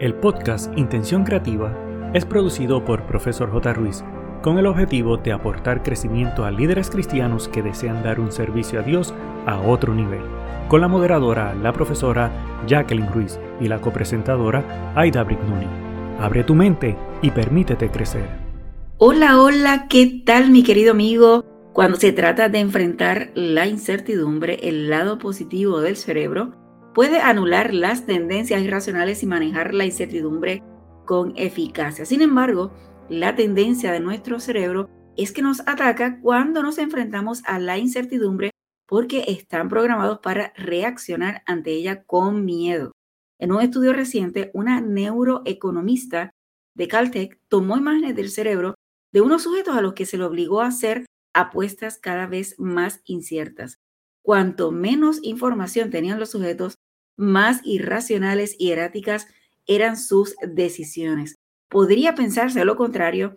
El podcast Intención Creativa es producido por Profesor J. Ruiz con el objetivo de aportar crecimiento a líderes cristianos que desean dar un servicio a Dios a otro nivel, con la moderadora, la profesora Jacqueline Ruiz y la copresentadora Aida Brignoni. Abre tu mente y permítete crecer. Hola, hola, ¿qué tal mi querido amigo? Cuando se trata de enfrentar la incertidumbre, el lado positivo del cerebro puede anular las tendencias irracionales y manejar la incertidumbre con eficacia. Sin embargo, la tendencia de nuestro cerebro es que nos ataca cuando nos enfrentamos a la incertidumbre porque están programados para reaccionar ante ella con miedo. En un estudio reciente, una neuroeconomista de Caltech tomó imágenes del cerebro de unos sujetos a los que se le obligó a hacer apuestas cada vez más inciertas. Cuanto menos información tenían los sujetos, más irracionales y erráticas eran sus decisiones. Podría pensarse lo contrario,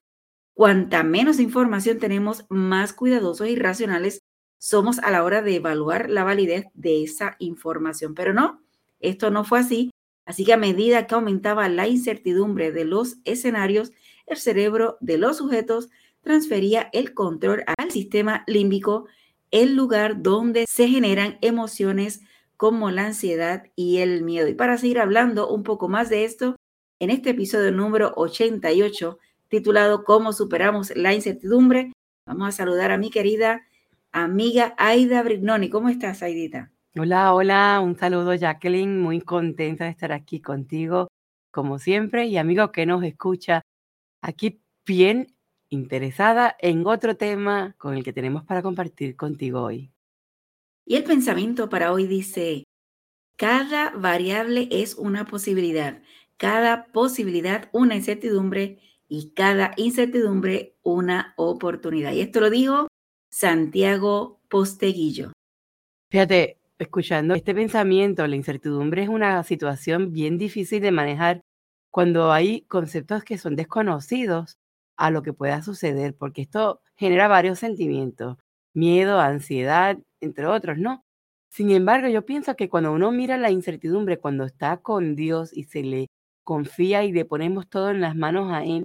cuanta menos información tenemos, más cuidadosos y racionales somos a la hora de evaluar la validez de esa información. Pero no, esto no fue así. Así que a medida que aumentaba la incertidumbre de los escenarios, el cerebro de los sujetos transfería el control al sistema límbico, el lugar donde se generan emociones como la ansiedad y el miedo. Y para seguir hablando un poco más de esto, en este episodio número 88, titulado ¿Cómo superamos la incertidumbre? Vamos a saludar a mi querida amiga Aida Brignoni. ¿Cómo estás, Aidita? Hola, hola, un saludo Jacqueline, muy contenta de estar aquí contigo, como siempre, y amigo que nos escucha, aquí bien interesada en otro tema con el que tenemos para compartir contigo hoy. Y el pensamiento para hoy dice, cada variable es una posibilidad, cada posibilidad una incertidumbre y cada incertidumbre una oportunidad. Y esto lo dijo Santiago Posteguillo. Fíjate, escuchando este pensamiento, la incertidumbre es una situación bien difícil de manejar cuando hay conceptos que son desconocidos a lo que pueda suceder, porque esto genera varios sentimientos, miedo, ansiedad, entre otros, ¿no? Sin embargo, yo pienso que cuando uno mira la incertidumbre, cuando está con Dios y se le confía y le ponemos todo en las manos a Él,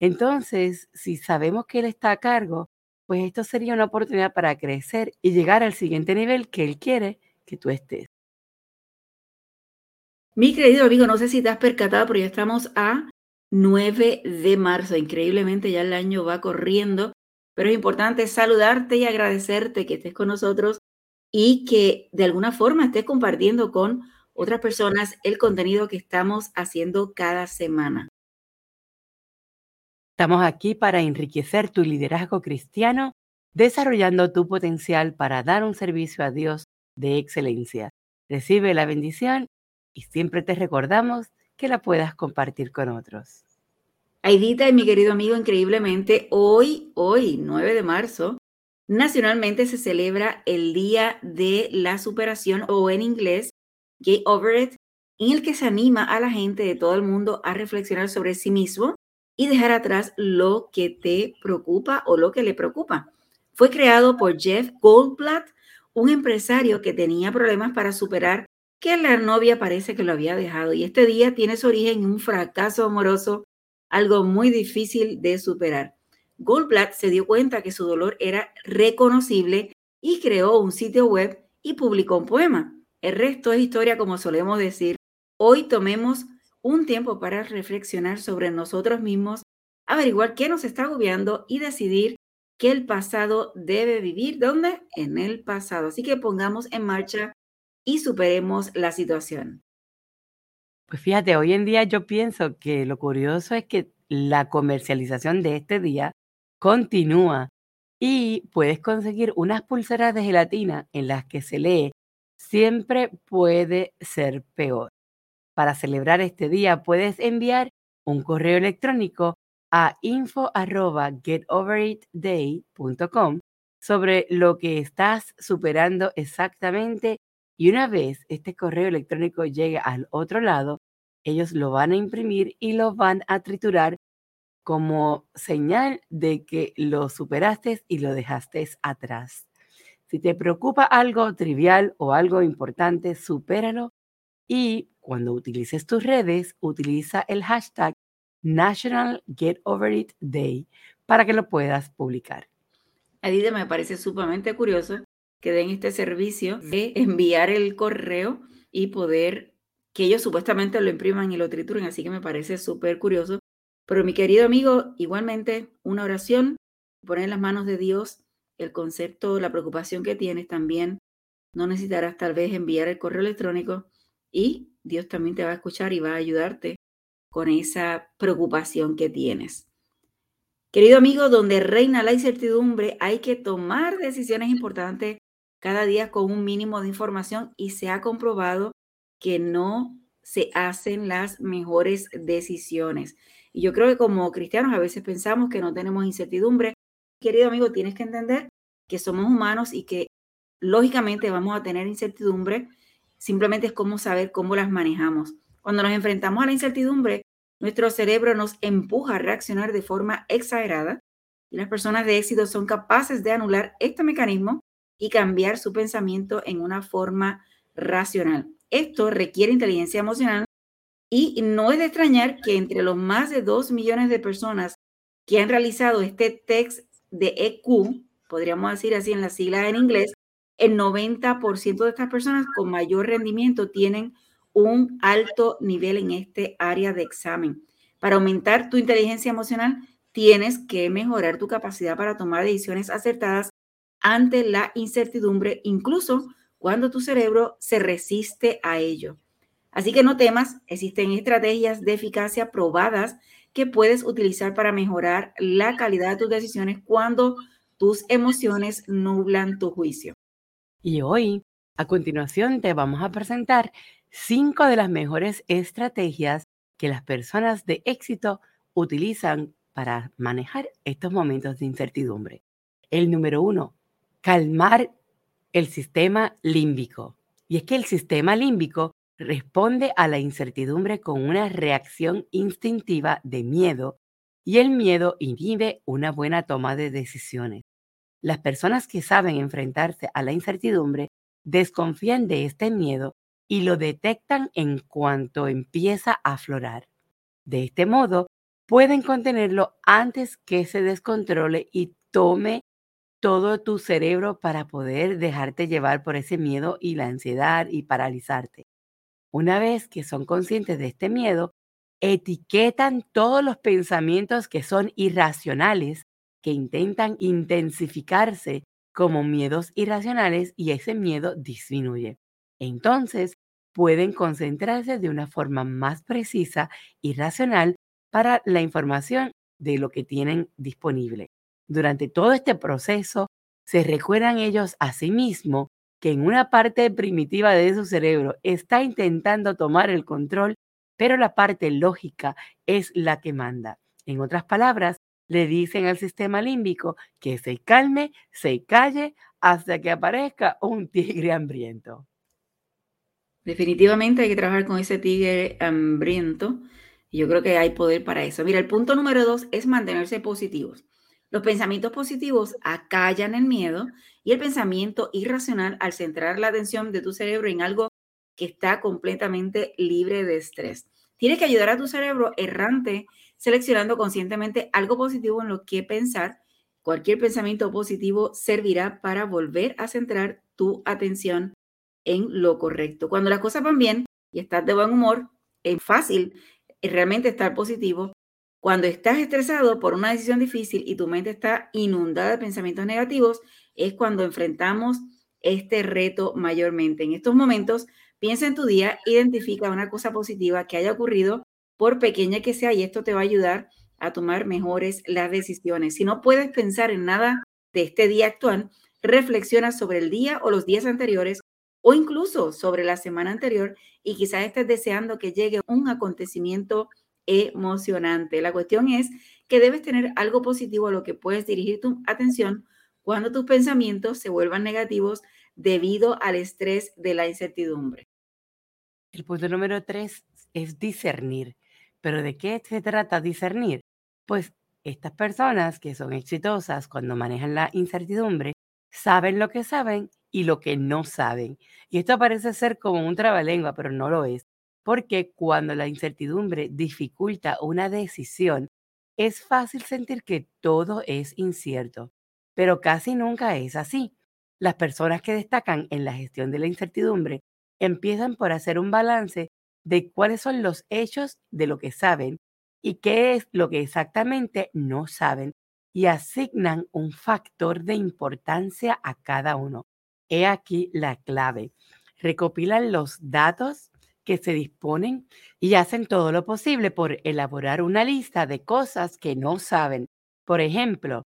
entonces, si sabemos que Él está a cargo, pues esto sería una oportunidad para crecer y llegar al siguiente nivel que Él quiere que tú estés. Mi querido amigo, no sé si te has percatado, pero ya estamos a 9 de marzo. Increíblemente ya el año va corriendo pero es importante saludarte y agradecerte que estés con nosotros y que de alguna forma estés compartiendo con otras personas el contenido que estamos haciendo cada semana. Estamos aquí para enriquecer tu liderazgo cristiano, desarrollando tu potencial para dar un servicio a Dios de excelencia. Recibe la bendición y siempre te recordamos que la puedas compartir con otros. Aidita y mi querido amigo, increíblemente, hoy, hoy, 9 de marzo, nacionalmente se celebra el Día de la Superación o en inglés, Get Over It, en el que se anima a la gente de todo el mundo a reflexionar sobre sí mismo y dejar atrás lo que te preocupa o lo que le preocupa. Fue creado por Jeff Goldblatt, un empresario que tenía problemas para superar que la novia parece que lo había dejado. Y este día tiene su origen en un fracaso amoroso algo muy difícil de superar. Goldblatt se dio cuenta que su dolor era reconocible y creó un sitio web y publicó un poema. El resto es historia, como solemos decir. Hoy tomemos un tiempo para reflexionar sobre nosotros mismos, averiguar qué nos está agobiando y decidir que el pasado debe vivir. ¿Dónde? En el pasado. Así que pongamos en marcha y superemos la situación. Pues fíjate, hoy en día yo pienso que lo curioso es que la comercialización de este día continúa y puedes conseguir unas pulseras de gelatina en las que se lee siempre puede ser peor. Para celebrar este día puedes enviar un correo electrónico a info@getoveritday.com sobre lo que estás superando exactamente y una vez este correo electrónico llegue al otro lado, ellos lo van a imprimir y lo van a triturar como señal de que lo superaste y lo dejaste atrás. Si te preocupa algo trivial o algo importante, supéralo Y cuando utilices tus redes, utiliza el hashtag National Day para que lo puedas publicar. Adida, me parece sumamente curioso que den este servicio de enviar el correo y poder que ellos supuestamente lo impriman y lo trituren, así que me parece súper curioso. Pero mi querido amigo, igualmente una oración, poner en las manos de Dios el concepto, la preocupación que tienes también. No necesitarás tal vez enviar el correo electrónico y Dios también te va a escuchar y va a ayudarte con esa preocupación que tienes. Querido amigo, donde reina la incertidumbre, hay que tomar decisiones importantes cada día con un mínimo de información y se ha comprobado que no se hacen las mejores decisiones. Y yo creo que como cristianos a veces pensamos que no tenemos incertidumbre. Querido amigo, tienes que entender que somos humanos y que lógicamente vamos a tener incertidumbre. Simplemente es como saber cómo las manejamos. Cuando nos enfrentamos a la incertidumbre, nuestro cerebro nos empuja a reaccionar de forma exagerada y las personas de éxito son capaces de anular este mecanismo y cambiar su pensamiento en una forma racional. Esto requiere inteligencia emocional y no es de extrañar que entre los más de 2 millones de personas que han realizado este test de EQ, podríamos decir así en las siglas en inglés, el 90% de estas personas con mayor rendimiento tienen un alto nivel en este área de examen. Para aumentar tu inteligencia emocional, tienes que mejorar tu capacidad para tomar decisiones acertadas ante la incertidumbre, incluso cuando tu cerebro se resiste a ello. Así que no temas, existen estrategias de eficacia probadas que puedes utilizar para mejorar la calidad de tus decisiones cuando tus emociones nublan tu juicio. Y hoy, a continuación, te vamos a presentar cinco de las mejores estrategias que las personas de éxito utilizan para manejar estos momentos de incertidumbre. El número uno, calmar el sistema límbico. Y es que el sistema límbico responde a la incertidumbre con una reacción instintiva de miedo y el miedo inhibe una buena toma de decisiones. Las personas que saben enfrentarse a la incertidumbre desconfían de este miedo y lo detectan en cuanto empieza a aflorar. De este modo, pueden contenerlo antes que se descontrole y tome todo tu cerebro para poder dejarte llevar por ese miedo y la ansiedad y paralizarte. Una vez que son conscientes de este miedo, etiquetan todos los pensamientos que son irracionales, que intentan intensificarse como miedos irracionales y ese miedo disminuye. Entonces, pueden concentrarse de una forma más precisa y racional para la información de lo que tienen disponible. Durante todo este proceso, se recuerdan ellos a sí mismos que en una parte primitiva de su cerebro está intentando tomar el control, pero la parte lógica es la que manda. En otras palabras, le dicen al sistema límbico que se calme, se calle hasta que aparezca un tigre hambriento. Definitivamente hay que trabajar con ese tigre hambriento yo creo que hay poder para eso. Mira, el punto número dos es mantenerse positivos. Los pensamientos positivos acallan el miedo y el pensamiento irracional al centrar la atención de tu cerebro en algo que está completamente libre de estrés. Tienes que ayudar a tu cerebro errante seleccionando conscientemente algo positivo en lo que pensar. Cualquier pensamiento positivo servirá para volver a centrar tu atención en lo correcto. Cuando las cosas van bien y estás de buen humor, es fácil realmente estar positivo cuando estás estresado por una decisión difícil y tu mente está inundada de pensamientos negativos, es cuando enfrentamos este reto mayormente. En estos momentos, piensa en tu día, identifica una cosa positiva que haya ocurrido, por pequeña que sea, y esto te va a ayudar a tomar mejores las decisiones. Si no puedes pensar en nada de este día actual, reflexiona sobre el día o los días anteriores o incluso sobre la semana anterior y quizás estés deseando que llegue un acontecimiento emocionante. La cuestión es que debes tener algo positivo a lo que puedes dirigir tu atención cuando tus pensamientos se vuelvan negativos debido al estrés de la incertidumbre. El punto número tres es discernir. ¿Pero de qué se trata discernir? Pues estas personas que son exitosas cuando manejan la incertidumbre saben lo que saben y lo que no saben. Y esto parece ser como un trabalengua, pero no lo es, porque cuando la incertidumbre dificulta una decisión, es fácil sentir que todo es incierto, pero casi nunca es así. Las personas que destacan en la gestión de la incertidumbre empiezan por hacer un balance de cuáles son los hechos de lo que saben y qué es lo que exactamente no saben y asignan un factor de importancia a cada uno. He aquí la clave. Recopilan los datos que se disponen y hacen todo lo posible por elaborar una lista de cosas que no saben. Por ejemplo,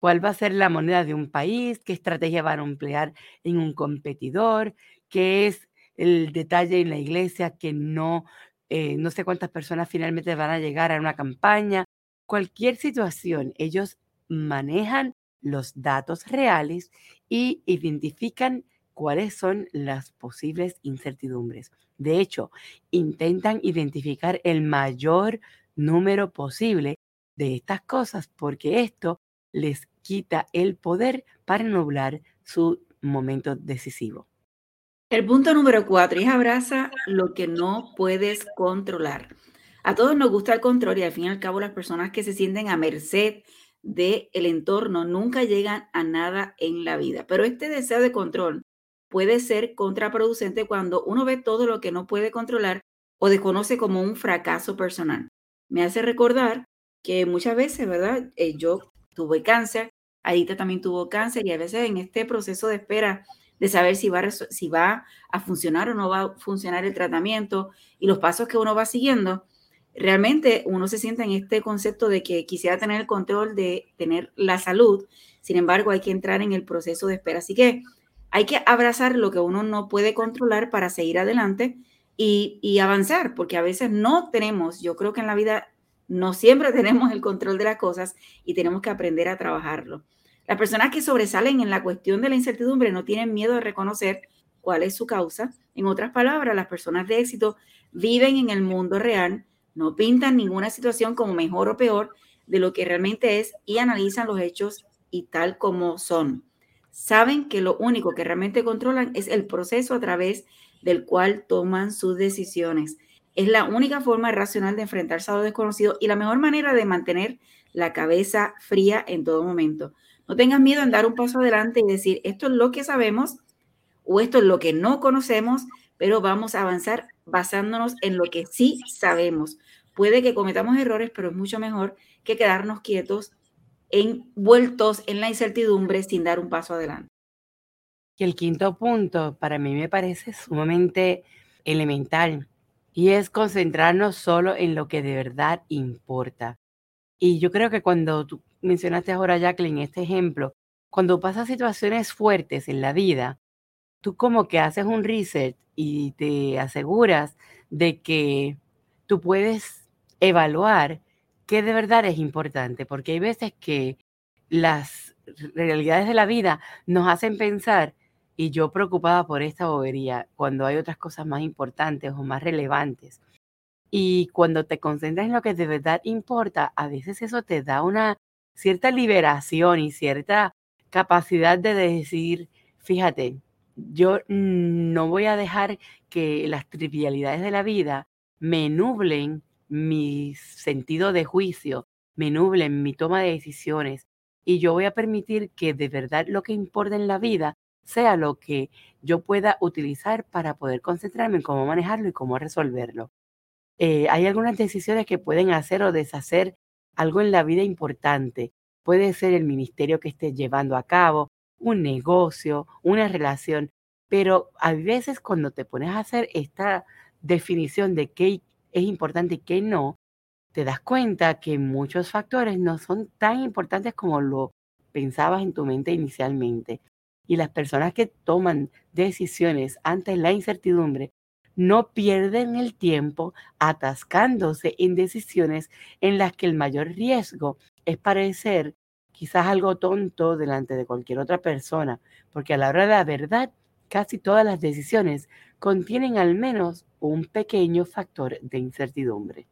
cuál va a ser la moneda de un país, qué estrategia van a emplear en un competidor, qué es el detalle en la iglesia que no, eh, no sé cuántas personas finalmente van a llegar a una campaña. Cualquier situación, ellos manejan los datos reales y identifican cuáles son las posibles incertidumbres. De hecho, intentan identificar el mayor número posible de estas cosas porque esto les quita el poder para nublar su momento decisivo. El punto número cuatro es abraza lo que no puedes controlar. A todos nos gusta el control y al fin y al cabo las personas que se sienten a merced del el entorno nunca llegan a nada en la vida. Pero este deseo de control puede ser contraproducente cuando uno ve todo lo que no puede controlar o desconoce como un fracaso personal. Me hace recordar que muchas veces, ¿verdad? Eh, yo tuve cáncer, Adita también tuvo cáncer y a veces en este proceso de espera de saber si va, a, si va a funcionar o no va a funcionar el tratamiento y los pasos que uno va siguiendo, realmente uno se sienta en este concepto de que quisiera tener el control de tener la salud, sin embargo hay que entrar en el proceso de espera. Así que hay que abrazar lo que uno no puede controlar para seguir adelante y, avanzar, porque a veces no tenemos, yo creo que en la vida no siempre tenemos el control de las cosas y tenemos que aprender a trabajarlo. Las personas que sobresalen en la cuestión de la incertidumbre no tienen miedo de reconocer cuál es su causa. En otras palabras, las personas de éxito viven en el mundo real, no pintan ninguna situación como mejor o peor de lo que realmente es y analizan los hechos y tal como son. Saben que lo único que realmente controlan es el proceso a través del cual toman sus decisiones. Es la única forma racional de enfrentarse a lo desconocido y la mejor manera de mantener la cabeza fría en todo momento. No tengas miedo en dar un paso adelante y decir, esto es lo que sabemos o esto es lo que no conocemos, pero vamos a avanzar basándonos en lo que sí sabemos. Puede que cometamos errores, pero es mucho mejor que quedarnos quietos, envueltos en la incertidumbre sin dar un paso adelante. Y el quinto punto para mí me parece sumamente elemental y es concentrarnos solo en lo que de verdad importa. Y yo creo que cuando tú mencionaste ahora, Jacqueline, este ejemplo, cuando pasas situaciones fuertes en la vida, tú como que haces un reset y te aseguras de que tú puedes evaluar qué de verdad es importante, porque hay veces que las realidades de la vida nos hacen pensar, y yo preocupada por esta bobería, cuando hay otras cosas más importantes o más relevantes. Y cuando te concentras en lo que de verdad importa, a veces eso te da una cierta liberación y cierta capacidad de decir, fíjate, yo no voy a dejar que las trivialidades de la vida me nublen mi sentido de juicio, me nublen mi toma de decisiones y yo voy a permitir que de verdad lo que importa en la vida sea lo que yo pueda utilizar para poder concentrarme en cómo manejarlo y cómo resolverlo. Eh, hay algunas decisiones que pueden hacer o deshacer algo en la vida importante. Puede ser el ministerio que esté llevando a cabo, un negocio, una relación, pero a veces cuando te pones a hacer esta definición de qué es importante qué no, te das cuenta que muchos factores no son tan importantes como lo pensabas en tu mente inicialmente. Y las personas que toman decisiones ante la incertidumbre no pierden el tiempo atascándose en decisiones en las que el mayor riesgo es parecer quizás algo tonto delante de cualquier otra persona, porque a la hora de la verdad, casi todas las decisiones contienen al menos un pequeño factor de incertidumbre.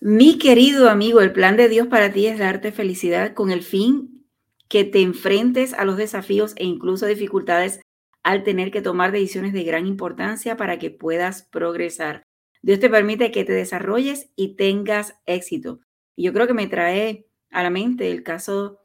Mi querido amigo, el plan de Dios para ti es darte felicidad con el fin que te enfrentes a los desafíos e incluso dificultades al tener que tomar decisiones de gran importancia para que puedas progresar. Dios te permite que te desarrolles y tengas éxito. Y yo creo que me trae a la mente el caso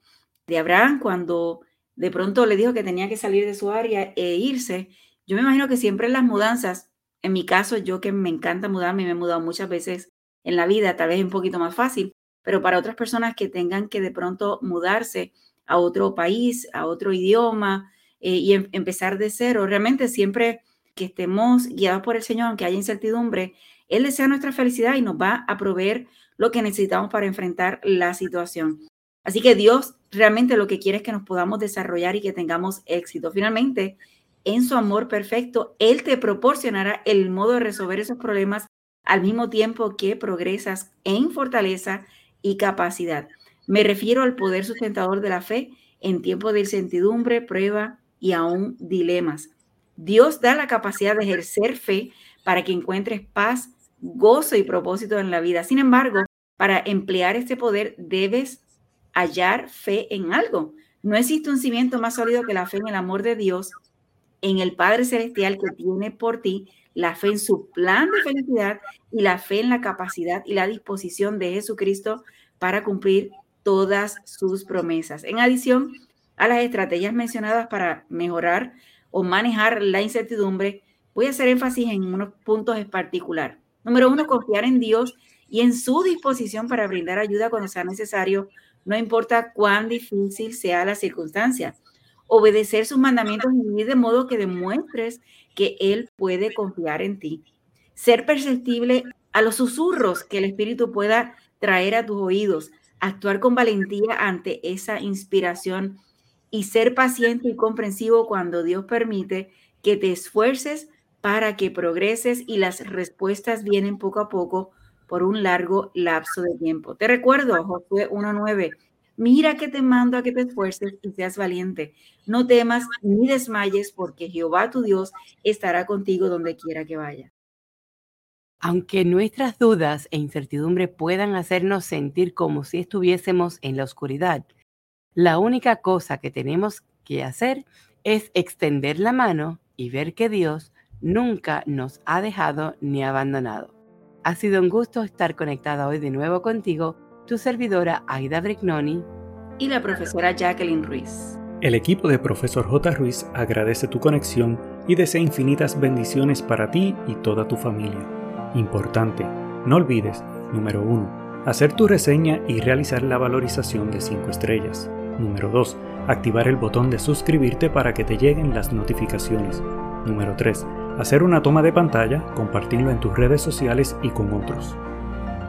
de Abraham cuando de pronto le dijo que tenía que salir de su área e irse. Yo me imagino que siempre en las mudanzas, en mi caso, yo que me encanta mudarme, me he mudado muchas veces en la vida, tal vez un poquito más fácil, pero para otras personas que tengan que de pronto mudarse a otro país, a otro idioma eh, y em, empezar de cero, realmente siempre que estemos guiados por el Señor, aunque haya incertidumbre, Él desea nuestra felicidad y nos va a proveer lo que necesitamos para enfrentar la situación. Así que Dios realmente lo que quiere es que nos podamos desarrollar y que tengamos éxito. Finalmente, en su amor perfecto, Él te proporcionará el modo de resolver esos problemas al mismo tiempo que progresas en fortaleza y capacidad. Me refiero al poder sustentador de la fe en tiempos de incertidumbre, prueba y aún dilemas. Dios da la capacidad de ejercer fe para que encuentres paz, gozo y propósito en la vida. Sin embargo, para emplear este poder debes hallar fe en algo. No existe un cimiento más sólido que la fe en el amor de Dios, en el Padre Celestial que tiene por ti, la fe en su plan de felicidad y la fe en la capacidad y la disposición de Jesucristo para cumplir todas sus promesas. En adición a las estrategias mencionadas para mejorar o manejar la incertidumbre, voy a hacer énfasis en unos puntos en particular. Número uno, confiar en Dios y en su disposición para brindar ayuda cuando sea necesario, no importa cuán difícil sea la circunstancia. Obedecer sus mandamientos y vivir de modo que demuestres que Él puede confiar en ti. Ser perceptible a los susurros que el Espíritu pueda traer a tus oídos, actuar con valentía ante esa inspiración y ser paciente y comprensivo cuando Dios permite que te esfuerces para que progreses y las respuestas vienen poco a poco por un largo lapso de tiempo. Te recuerdo, Josué 1.9, mira que te mando a que te esfuerces y seas valiente. No temas ni desmayes porque Jehová tu Dios estará contigo donde quiera que vaya. Aunque nuestras dudas e incertidumbre puedan hacernos sentir como si estuviésemos en la oscuridad, la única cosa que tenemos que hacer es extender la mano y ver que Dios nunca nos ha dejado ni abandonado. Ha sido un gusto estar conectada hoy de nuevo contigo, tu servidora Aida Brignoni y la profesora Jacqueline Ruiz. El equipo de Profesor J. Ruiz agradece tu conexión y desea infinitas bendiciones para ti y toda tu familia. Importante, no olvides, número 1, hacer tu reseña y realizar la valorización de 5 estrellas. Número 2, activar el botón de suscribirte para que te lleguen las notificaciones. Número 3, hacer una toma de pantalla, compartirlo en tus redes sociales y con otros.